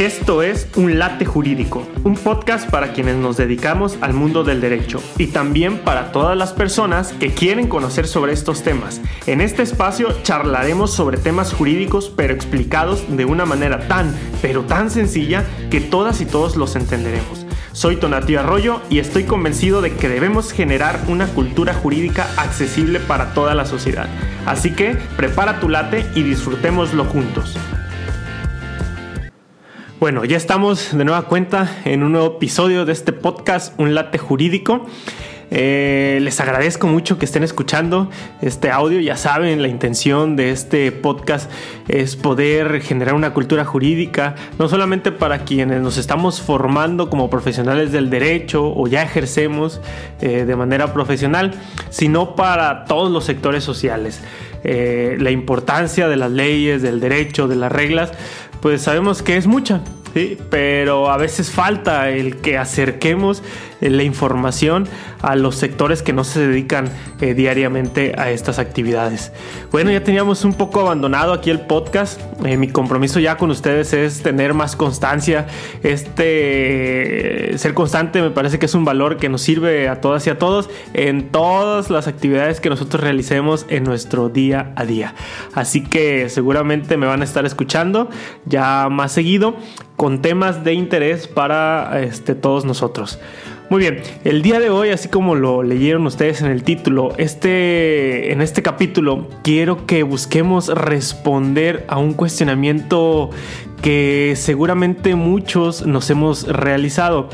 Esto es Un Late Jurídico, un podcast para quienes nos dedicamos al mundo del derecho y también para todas las personas que quieren conocer sobre estos temas. En este espacio charlaremos sobre temas jurídicos pero explicados de una manera tan, pero tan sencilla que todas y todos los entenderemos. Soy Tonatio Arroyo y estoy convencido de que debemos generar una cultura jurídica accesible para toda la sociedad. Así que prepara tu late y disfrutémoslo juntos. Bueno, ya estamos de nueva cuenta en un nuevo episodio de este podcast, Un Late Jurídico. Eh, les agradezco mucho que estén escuchando este audio. Ya saben, la intención de este podcast es poder generar una cultura jurídica, no solamente para quienes nos estamos formando como profesionales del derecho o ya ejercemos eh, de manera profesional, sino para todos los sectores sociales. Eh, la importancia de las leyes, del derecho, de las reglas, pues sabemos que es mucha, ¿sí? pero a veces falta el que acerquemos la información a los sectores que no se dedican eh, diariamente a estas actividades. Bueno, ya teníamos un poco abandonado aquí el podcast. Eh, mi compromiso ya con ustedes es tener más constancia. Este ser constante me parece que es un valor que nos sirve a todas y a todos en todas las actividades que nosotros realicemos en nuestro día a día. Así que seguramente me van a estar escuchando ya más seguido con temas de interés para este, todos nosotros. Muy bien, el día de hoy, así como lo leyeron ustedes en el título, este, en este capítulo quiero que busquemos responder a un cuestionamiento que seguramente muchos nos hemos realizado.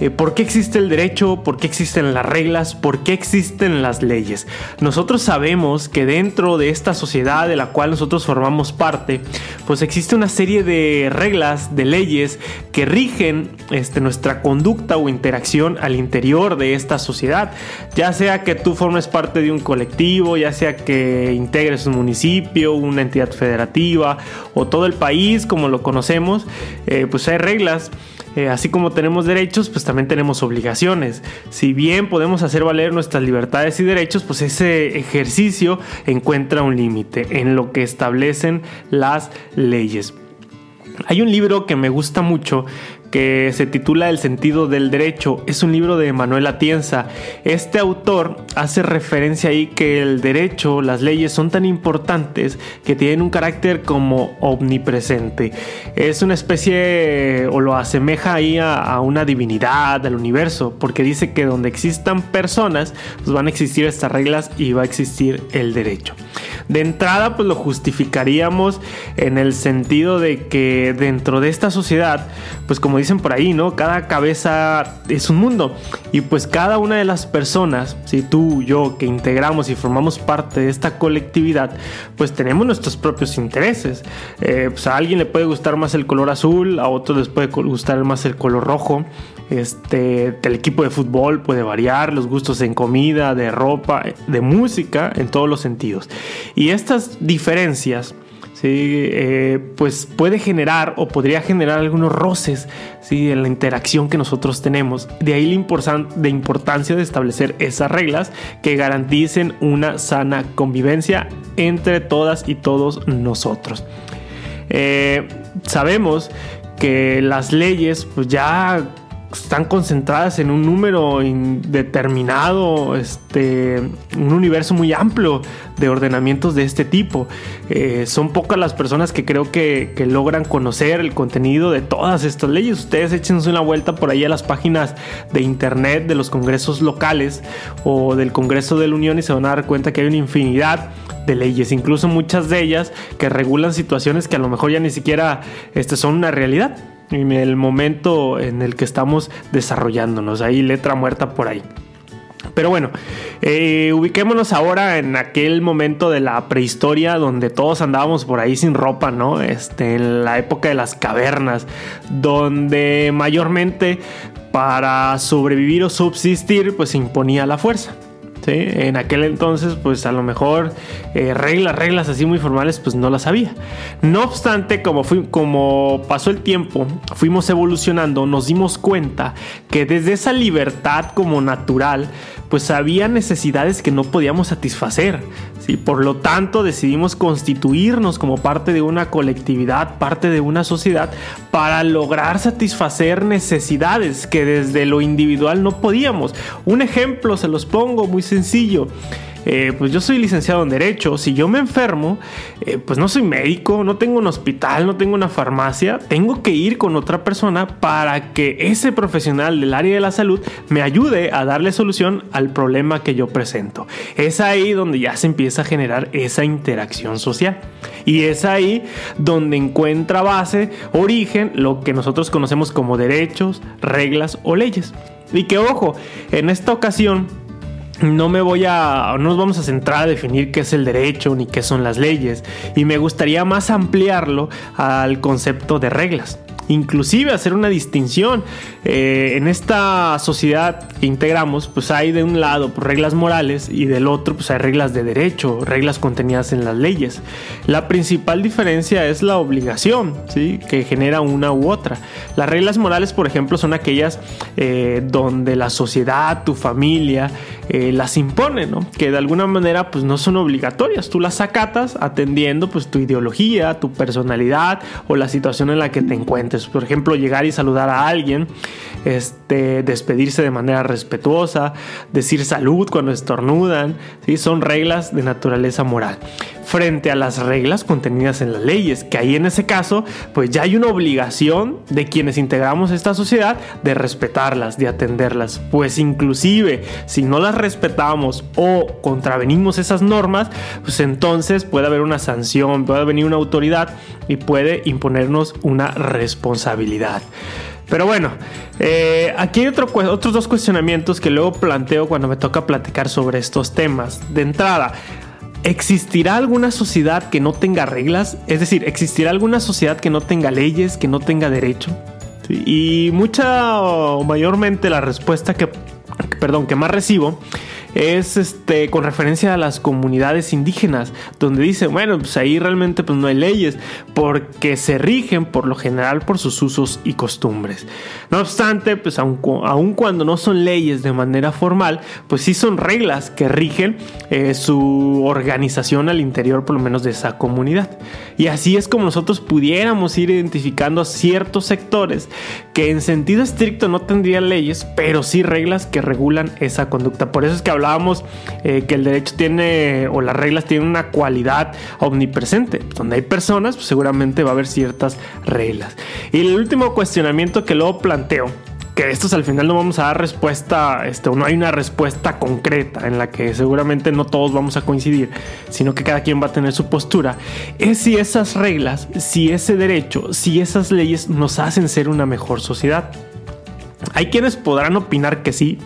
Eh, ¿Por qué existe el derecho? ¿Por qué existen las reglas? ¿Por qué existen las leyes? Nosotros sabemos que dentro de esta sociedad de la cual nosotros formamos parte, pues existe una serie de reglas, de leyes que rigen este, nuestra conducta o interacción al interior de esta sociedad. Ya sea que tú formes parte de un colectivo, ya sea que integres un municipio, una entidad federativa o todo el país como lo conocemos, eh, pues hay reglas eh, así como tenemos derechos, pues también tenemos obligaciones. Si bien podemos hacer valer nuestras libertades y derechos, pues ese ejercicio encuentra un límite en lo que establecen las leyes. Hay un libro que me gusta mucho que se titula El sentido del derecho. Es un libro de Manuel Atienza. Este autor hace referencia ahí que el derecho, las leyes son tan importantes que tienen un carácter como omnipresente. Es una especie o lo asemeja ahí a, una divinidad, al universo, porque dice que donde existan personas, pues van a existir estas reglas y va a existir el derecho. De entrada, pues lo justificaríamos en el sentido de que dentro de esta sociedad, pues como dicen por ahí, ¿no? Cada cabeza es un mundo. Y pues cada una de las personas, si tú, yo, que integramos y formamos parte de esta colectividad, pues tenemos nuestros propios intereses. Eh, pues a alguien le puede gustar más el color azul, a otros les puede gustar más el color rojo. Este, el equipo de fútbol puede variar, los gustos en comida, de ropa, de música, en todos los sentidos. Y estas diferencias eh, pues puede generar o podría generar algunos roces ¿sí? en la interacción que nosotros tenemos. De ahí la importancia de establecer esas reglas que garanticen una sana convivencia entre todas y todos nosotros. Eh, sabemos que las leyes pues ya están concentradas en un número indeterminado, este, un universo muy amplio de ordenamientos de este tipo. Eh, son pocas las personas que creo que, que, logran conocer el contenido de todas estas leyes. Ustedes échense una vuelta por ahí a las páginas de internet de los congresos locales o del Congreso de la Unión y se van a dar cuenta que hay una infinidad de leyes, incluso muchas de ellas que regulan situaciones que a lo mejor ya ni siquiera este, son una realidad en el momento en el que estamos desarrollándonos. Ahí letra muerta por ahí. Pero bueno, eh, ubiquémonos ahora en aquel momento de la prehistoria donde todos andábamos por ahí sin ropa, ¿no? Este, en la época de las cavernas, donde mayormente para sobrevivir o subsistir, pues se imponía la fuerza. En aquel entonces, pues a lo mejor eh, reglas, reglas así muy formales, pues no las había. No obstante, como, como pasó el tiempo, fuimos evolucionando, nos dimos cuenta que desde esa libertad como natural, pues había necesidades que no podíamos satisfacer. ¿sí? Por lo tanto, decidimos constituirnos como parte de una colectividad, parte de una sociedad, para lograr satisfacer necesidades que desde lo individual no podíamos. Un ejemplo se los pongo muy sencillo. Eh, pues yo soy licenciado en Derecho, si yo me enfermo, eh, pues no soy médico, no tengo un hospital, no tengo una farmacia, tengo que ir con otra persona para que ese profesional del área de la salud me ayude a darle solución al problema que yo presento. Es ahí donde ya se empieza a generar esa interacción social. Y es ahí donde encuentra base, origen, lo que nosotros conocemos como derechos, reglas o leyes. Y que ojo, en esta ocasión no me voy a, no nos vamos a centrar a definir qué es el derecho ni qué son las leyes. Y me gustaría más ampliarlo al concepto de reglas inclusive hacer una distinción. Eh, en esta sociedad que integramos, pues hay de un lado pues, reglas morales y del otro pues hay reglas de derecho, reglas contenidas en las leyes. La principal diferencia es la obligación, ¿sí? que genera una u otra. Las reglas morales, por ejemplo, son aquellas eh, donde la sociedad, tu familia, eh, las impone, ¿no? que de alguna manera pues no son obligatorias. Tú las acatas atendiendo pues tu ideología, tu personalidad o la situación en la que te encuentras. Por ejemplo, llegar y saludar a alguien, este, despedirse de manera respetuosa, decir salud cuando estornudan, ¿sí? son reglas de naturaleza moral. Frente a las reglas contenidas en las leyes, que ahí en ese caso, pues ya hay una obligación de quienes integramos esta sociedad de respetarlas, de atenderlas. Pues inclusive, si no las respetamos o contravenimos esas normas, pues entonces puede haber una sanción, puede venir una autoridad y puede imponernos una responsabilidad. Pero bueno, eh, aquí hay otros dos cuestionamientos que luego planteo cuando me toca platicar sobre estos temas. De entrada, ¿existirá alguna sociedad que no tenga reglas? Es decir, ¿existirá alguna sociedad que no tenga leyes, que no tenga derecho? Y mucha o mayormente la respuesta que, perdón, que más recibo es este con referencia a las comunidades indígenas, donde dice, bueno, pues ahí realmente pues no hay leyes, porque se rigen por lo general por sus usos y costumbres. No obstante, pues aun, cuando no son leyes de manera formal, pues sí son reglas que rigen eh, su organización al interior por lo menos de esa comunidad. Y así es como nosotros pudiéramos ir identificando ciertos sectores que en sentido estricto no tendrían leyes, pero sí reglas que regulan esa conducta. Por eso es que hablábamos eh, que el derecho tiene o las reglas tienen una cualidad omnipresente. Donde hay personas, pues seguramente va a haber ciertas reglas. Y el último cuestionamiento que luego planteo que estos al final no vamos a dar respuesta, este, no hay una respuesta concreta en la que seguramente no todos vamos a coincidir, sino que cada quien va a tener su postura, es si esas reglas, si ese derecho, si esas leyes nos hacen ser una mejor sociedad. Hay quienes podrán opinar que sí,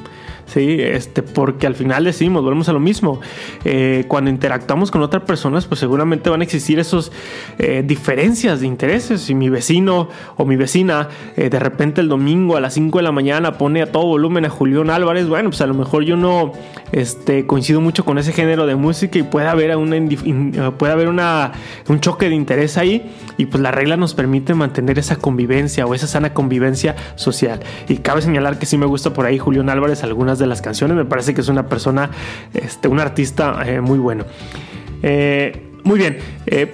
¿sí? Este, porque al final decimos, volvemos a lo mismo, eh, cuando interactuamos con otras personas, pues seguramente van a existir esas eh, diferencias de intereses. Si mi vecino o mi vecina eh, de repente el domingo a las 5 de la mañana pone a todo volumen a Julián Álvarez, bueno, pues a lo mejor yo no este, coincido mucho con ese género de música y puede haber, una, haber una, un choque de interés ahí y pues la regla nos permite mantener esa convivencia o esa sana convivencia social. Y cabe señalar que sí me gusta por ahí Julián Álvarez algunas de las canciones. Me parece que es una persona, este, un artista eh, muy bueno. Eh, muy bien. Eh,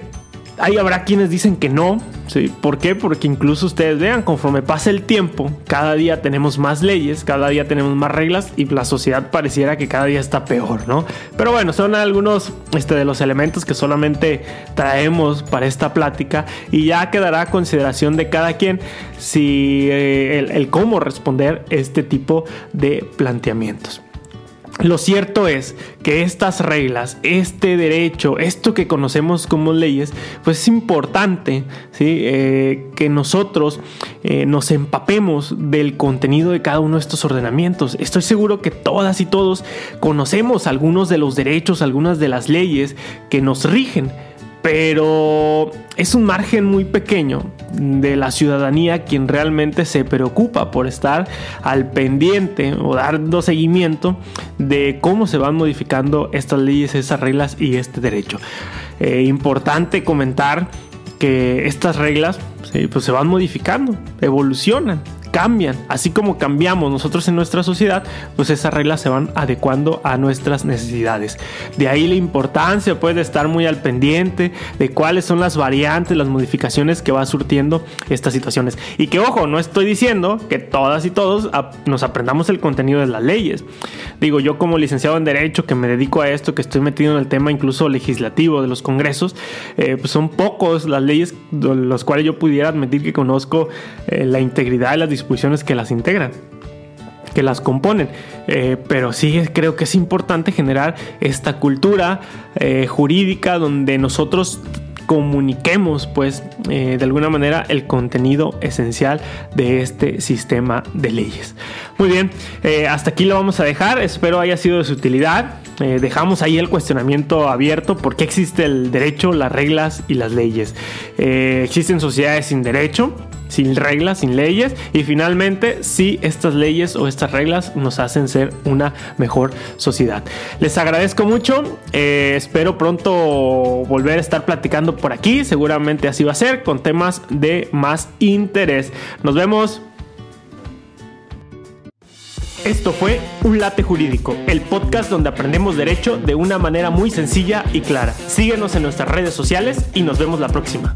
ahí habrá quienes dicen que no. ¿sí? ¿Por qué? Porque incluso ustedes vean, conforme pasa el tiempo, cada día tenemos más leyes, cada día tenemos más reglas y la sociedad pareciera que cada día está peor, ¿no? Pero bueno, son algunos este, de los elementos que solamente traemos para esta plática y ya quedará a consideración de cada quien si eh, el cómo responder este tipo de planteamientos. Lo cierto es que estas reglas, este derecho, esto que conocemos como leyes, pues es importante ¿sí? Eh, que nosotros eh, nos empapemos del contenido de cada uno de estos ordenamientos. Estoy seguro que todas y todos conocemos algunos de los derechos, algunas de las leyes que nos rigen pero es un margen muy pequeño de la ciudadanía quien realmente se preocupa por estar al pendiente o dando seguimiento de cómo se van modificando estas leyes, esas reglas y este derecho. Eh, importante comentar que estas reglas pues se van modificando, evolucionan cambian, así como cambiamos nosotros en nuestra sociedad, pues esas reglas se van adecuando a nuestras necesidades. De ahí la importancia pues, de estar muy al pendiente de cuáles son las variantes, las modificaciones que va surtiendo estas situaciones. Y que ojo, no estoy diciendo que todas y todos nos aprendamos el contenido de las leyes. Digo, yo como licenciado en Derecho que me dedico a esto, que estoy metido en el tema incluso legislativo de los congresos, eh, pues son pocos las leyes de las cuales yo pudiera admitir que conozco eh, la integridad de las disposiciones que las integran que las componen. Eh, pero sí creo que es importante generar esta cultura eh, jurídica donde nosotros comuniquemos pues eh, de alguna manera el contenido esencial de este sistema de leyes. Muy bien, hasta aquí lo vamos a dejar, espero haya sido de su utilidad. dejamos ahí el cuestionamiento abierto, ¿por qué existe el derecho, las reglas y las leyes? existen sociedades sin derecho, sin reglas, sin leyes y finalmente si estas leyes o estas reglas nos hacen ser una mejor sociedad. Les agradezco mucho, eh, espero pronto volver a estar platicando por aquí, seguramente así va a ser, con temas de más interés. Nos vemos. Esto fue Un Late Jurídico, el podcast donde aprendemos derecho de una manera muy sencilla y clara. Síguenos en nuestras redes sociales y nos vemos la próxima.